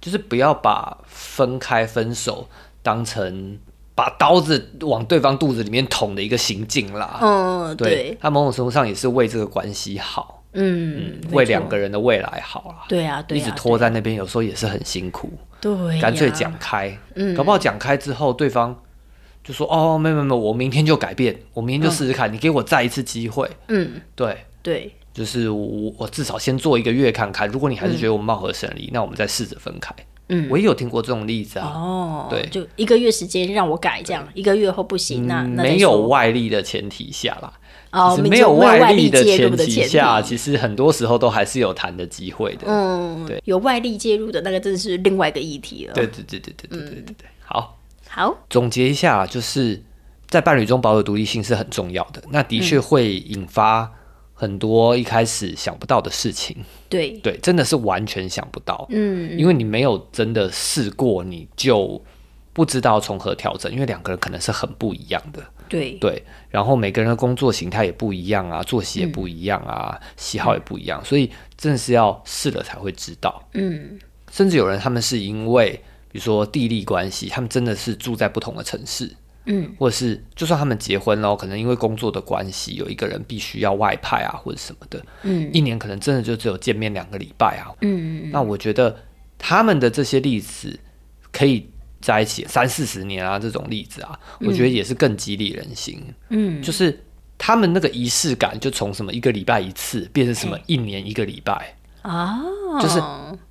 就是不要把分开、分手当成把刀子往对方肚子里面捅的一个行径啦。嗯，对，他某种程度上也是为这个关系好，嗯，为两个人的未来好啊。对啊，一直拖在那边，有时候也是很辛苦。对，干脆讲开，嗯，搞不好讲开之后，对方就说：“哦，没有没有，我明天就改变，我明天就试试看，你给我再一次机会。”嗯，对对。就是我，我至少先做一个月看看。如果你还是觉得我们貌合神离，那我们再试着分开。嗯，我也有听过这种例子啊。哦，对，就一个月时间让我改，这样一个月后不行，那没有外力的前提下啦。哦，没有外力的前提下，其实很多时候都还是有谈的机会的。嗯，对，有外力介入的那个真的是另外一个议题了。对对对对对对对对对。好，好，总结一下，就是在伴侣中保有独立性是很重要的。那的确会引发。很多一开始想不到的事情，对。对，真的是完全想不到，嗯，因为你没有真的试过，你就不知道从何调整，因为两个人可能是很不一样的，对。对，然后每个人的工作形态也不一样啊，作息也不一样啊，喜好也不一样，所以真的是要试了才会知道，嗯，甚至有人他们是因为比如说地利关系，他们真的是住在不同的城市。嗯，或者是就算他们结婚了，可能因为工作的关系，有一个人必须要外派啊，或者什么的，嗯，一年可能真的就只有见面两个礼拜啊，嗯，那我觉得他们的这些例子可以在一起三四十年啊，这种例子啊，我觉得也是更激励人心，嗯，就是他们那个仪式感就从什么一个礼拜一次变成什么一年一个礼拜。啊，就是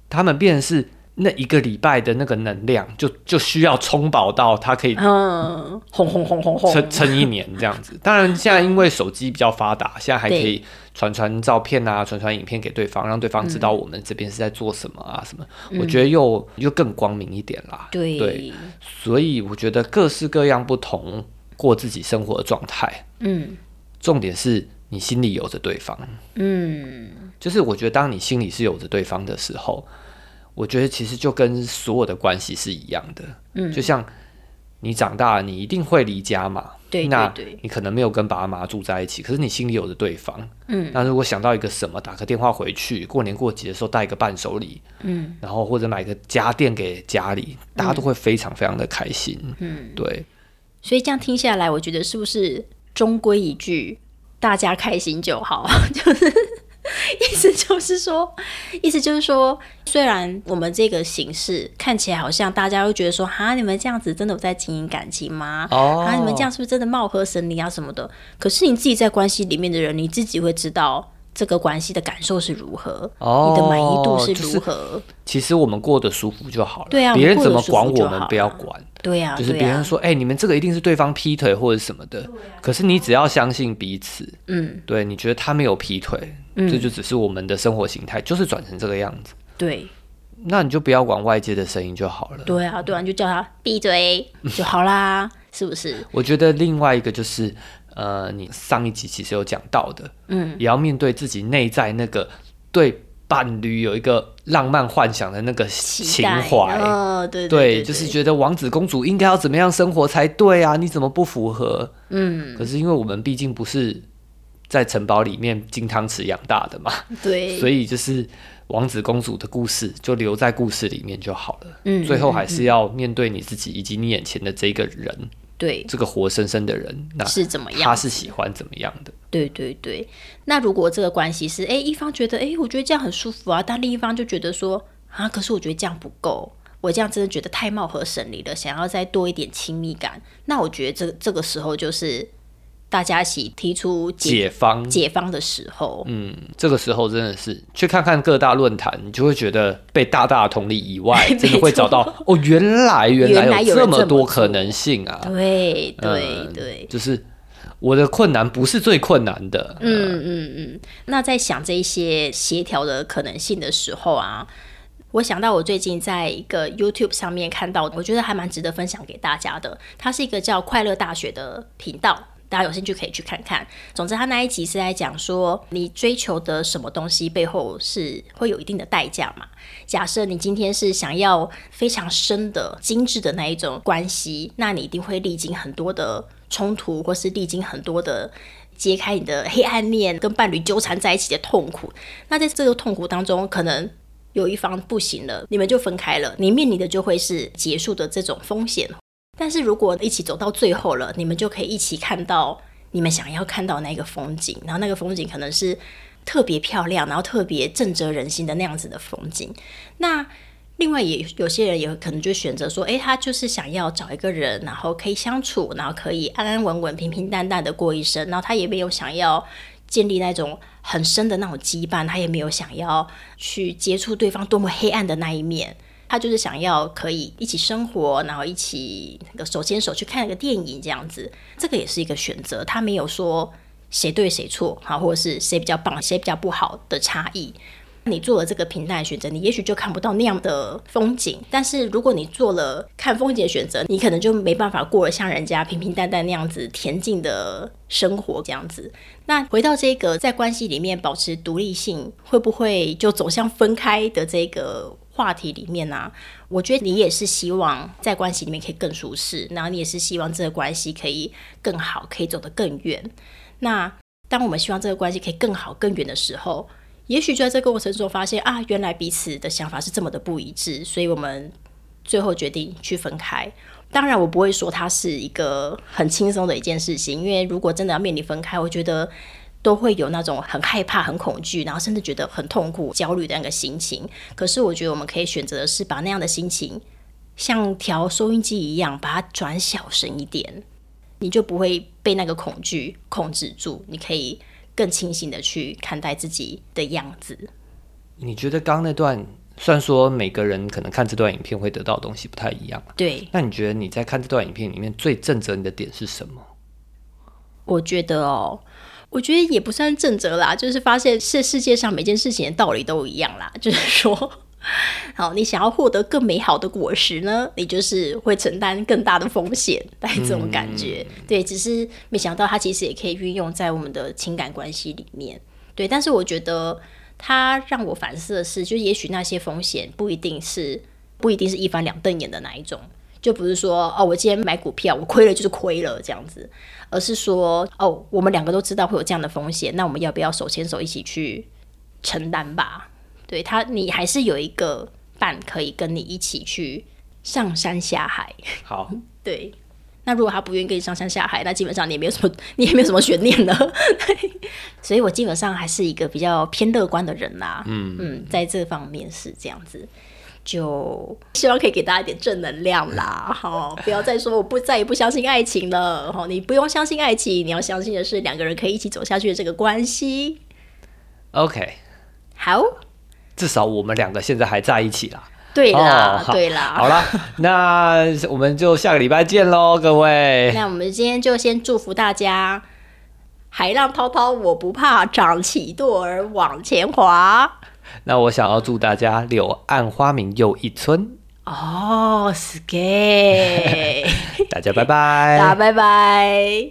他们变成是。那一个礼拜的那个能量，就就需要充饱到它可以嗯轰轰轰轰轰撑撑一年这样子。当然，现在因为手机比较发达，现在还可以传传照片啊，传传影片给对方，让对方知道我们这边是在做什么啊什么。我觉得又又更光明一点啦。对，所以我觉得各式各样不同过自己生活的状态。嗯，重点是你心里有着对方。嗯，就是我觉得当你心里是有着对方的时候。我觉得其实就跟所有的关系是一样的，嗯，就像你长大了，你一定会离家嘛，对，那对，你可能没有跟爸妈住在一起，可是你心里有着对方，嗯，那如果想到一个什么，打个电话回去，过年过节的时候带一个伴手礼，嗯，然后或者买个家电给家里，大家都会非常非常的开心，嗯，对，所以这样听下来，我觉得是不是终归一句，大家开心就好，就是。意思就是说，意思就是说，虽然我们这个形式看起来好像大家会觉得说，哈，你们这样子真的有在经营感情吗？哦，啊，你们这样是不是真的貌合神离啊什么的？可是你自己在关系里面的人，你自己会知道。这个关系的感受是如何？哦，你的满意度是如何？其实我们过得舒服就好了。对啊，别人怎么管我们不要管。对啊，就是别人说，哎，你们这个一定是对方劈腿或者什么的。可是你只要相信彼此，嗯，对，你觉得他没有劈腿，这就只是我们的生活形态，就是转成这个样子。对，那你就不要管外界的声音就好了。对啊，对啊，就叫他闭嘴 就好啦，是不是？我觉得另外一个就是。呃，你上一集其实有讲到的，嗯，也要面对自己内在那个对伴侣有一个浪漫幻想的那个情怀，哦，对对，就是觉得王子公主应该要怎么样生活才对啊？你怎么不符合？嗯，可是因为我们毕竟不是在城堡里面金汤匙养大的嘛，对，所以就是王子公主的故事就留在故事里面就好了。嗯，最后还是要面对你自己以及你眼前的这个人。对这个活生生的人，那是怎么样？他是喜欢怎么样的？对对对。那如果这个关系是，哎，一方觉得，哎，我觉得这样很舒服啊，但另一方就觉得说，啊，可是我觉得这样不够，我这样真的觉得太貌合神离了，想要再多一点亲密感。那我觉得这这个时候就是。大家一起提出解方解方的时候，嗯，这个时候真的是去看看各大论坛，你就会觉得被大大同理以外，真的会找到哦，原来原来有这么多可能性啊！对对对，就是我的困难不是最困难的。嗯嗯嗯。那在想这些协调的可能性的时候啊，我想到我最近在一个 YouTube 上面看到，我觉得还蛮值得分享给大家的。它是一个叫快乐大学的频道。大家有兴趣可以去看看。总之，他那一集是在讲说，你追求的什么东西背后是会有一定的代价嘛？假设你今天是想要非常深的、精致的那一种关系，那你一定会历经很多的冲突，或是历经很多的揭开你的黑暗面，跟伴侣纠缠在一起的痛苦。那在这个痛苦当中，可能有一方不行了，你们就分开了，你面临的就会是结束的这种风险。但是如果一起走到最后了，你们就可以一起看到你们想要看到那个风景，然后那个风景可能是特别漂亮，然后特别震慑人心的那样子的风景。那另外也有些人也可能就选择说，诶，他就是想要找一个人，然后可以相处，然后可以安安稳稳、平平淡淡的过一生，然后他也没有想要建立那种很深的那种羁绊，他也没有想要去接触对方多么黑暗的那一面。他就是想要可以一起生活，然后一起那个手牵手去看一个电影这样子，这个也是一个选择。他没有说谁对谁错，好，或者是谁比较棒，谁比较不好的差异。你做了这个平淡的选择，你也许就看不到那样的风景。但是如果你做了看风景的选择，你可能就没办法过了像人家平平淡淡那样子恬静的生活这样子。那回到这个在关系里面保持独立性，会不会就走向分开的这个？话题里面呢，我觉得你也是希望在关系里面可以更舒适，然后你也是希望这个关系可以更好，可以走得更远。那当我们希望这个关系可以更好、更远的时候，也许就在这个过程中发现啊，原来彼此的想法是这么的不一致，所以我们最后决定去分开。当然，我不会说它是一个很轻松的一件事情，因为如果真的要面临分开，我觉得。都会有那种很害怕、很恐惧，然后甚至觉得很痛苦、焦虑的那个心情。可是，我觉得我们可以选择的是把那样的心情像调收音机一样，把它转小声一点，你就不会被那个恐惧控制住。你可以更清醒的去看待自己的样子。你觉得刚刚那段，虽然说每个人可能看这段影片会得到的东西不太一样，对。那你觉得你在看这段影片里面最正责你的点是什么？我觉得哦。我觉得也不算正则啦，就是发现这世界上每件事情的道理都一样啦。就是说，好，你想要获得更美好的果实呢，你就是会承担更大的风险，带这种感觉。对，只是没想到它其实也可以运用在我们的情感关系里面。对，但是我觉得它让我反思的是，就也许那些风险不一定是不一定是一翻两瞪眼的那一种。就不是说哦，我今天买股票，我亏了就是亏了这样子，而是说哦，我们两个都知道会有这样的风险，那我们要不要手牵手一起去承担吧？对他，你还是有一个伴可以跟你一起去上山下海。好，对。那如果他不愿意跟你上山下海，那基本上你也没有什么，你也没有什么悬念了。所以我基本上还是一个比较偏乐观的人啦。嗯嗯，在这方面是这样子。就希望可以给大家一点正能量啦，好，不要再说我不再也不相信爱情了，好，你不用相信爱情，你要相信的是两个人可以一起走下去的这个关系。OK，好，至少我们两个现在还在一起啦。对啦，对啦，好啦，那我们就下个礼拜见喽，各位。那我们今天就先祝福大家，海浪滔滔我不怕，涨起舵儿往前滑。那我想要祝大家柳暗花明又一村哦，是给 大家拜拜，大家拜拜。